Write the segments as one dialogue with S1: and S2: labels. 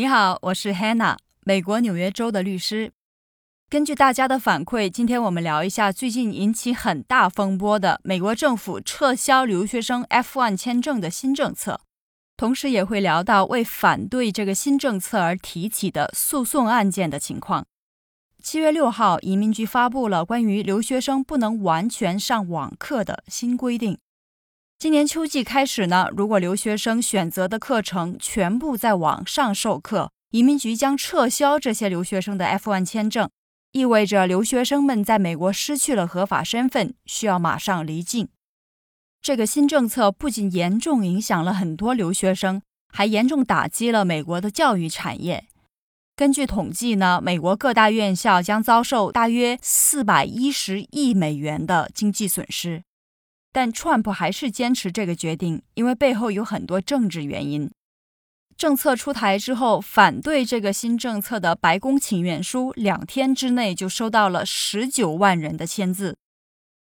S1: 你好，我是 Hannah，美国纽约州的律师。根据大家的反馈，今天我们聊一下最近引起很大风波的美国政府撤销留学生 F1 签证的新政策，同时也会聊到为反对这个新政策而提起的诉讼案件的情况。七月六号，移民局发布了关于留学生不能完全上网课的新规定。今年秋季开始呢，如果留学生选择的课程全部在网上授课，移民局将撤销这些留学生的 F1 签证，意味着留学生们在美国失去了合法身份，需要马上离境。这个新政策不仅严重影响了很多留学生，还严重打击了美国的教育产业。根据统计呢，美国各大院校将遭受大约四百一十亿美元的经济损失。但 Trump 还是坚持这个决定，因为背后有很多政治原因。政策出台之后，反对这个新政策的白宫请愿书两天之内就收到了十九万人的签字。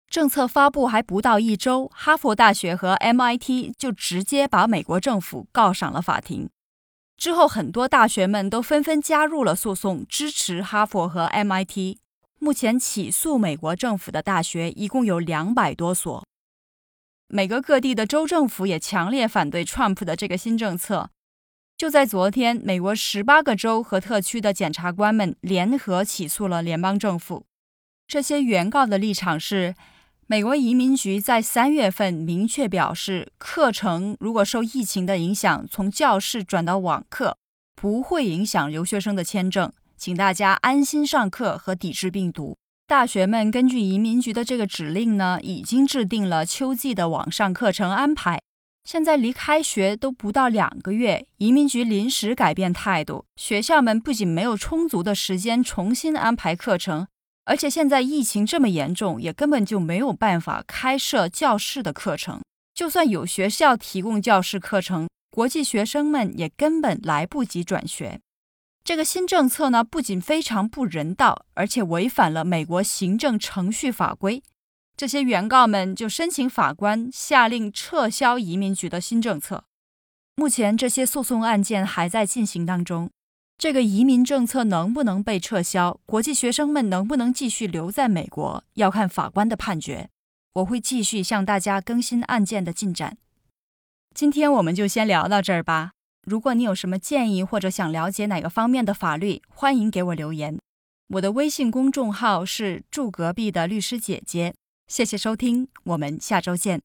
S1: 政策发布还不到一周，哈佛大学和 MIT 就直接把美国政府告上了法庭。之后，很多大学们都纷纷加入了诉讼，支持哈佛和 MIT。目前起诉美国政府的大学一共有两百多所。美国各地的州政府也强烈反对 Trump 的这个新政策。就在昨天，美国十八个州和特区的检察官们联合起诉了联邦政府。这些原告的立场是：美国移民局在三月份明确表示，课程如果受疫情的影响从教室转到网课，不会影响留学生的签证，请大家安心上课和抵制病毒。大学们根据移民局的这个指令呢，已经制定了秋季的网上课程安排。现在离开学都不到两个月，移民局临时改变态度，学校们不仅没有充足的时间重新安排课程，而且现在疫情这么严重，也根本就没有办法开设教室的课程。就算有学校提供教室课程，国际学生们也根本来不及转学。这个新政策呢，不仅非常不人道，而且违反了美国行政程序法规。这些原告们就申请法官下令撤销移民局的新政策。目前这些诉讼案件还在进行当中。这个移民政策能不能被撤销，国际学生们能不能继续留在美国，要看法官的判决。我会继续向大家更新案件的进展。今天我们就先聊到这儿吧。如果你有什么建议或者想了解哪个方面的法律，欢迎给我留言。我的微信公众号是住隔壁的律师姐姐。谢谢收听，我们下周见。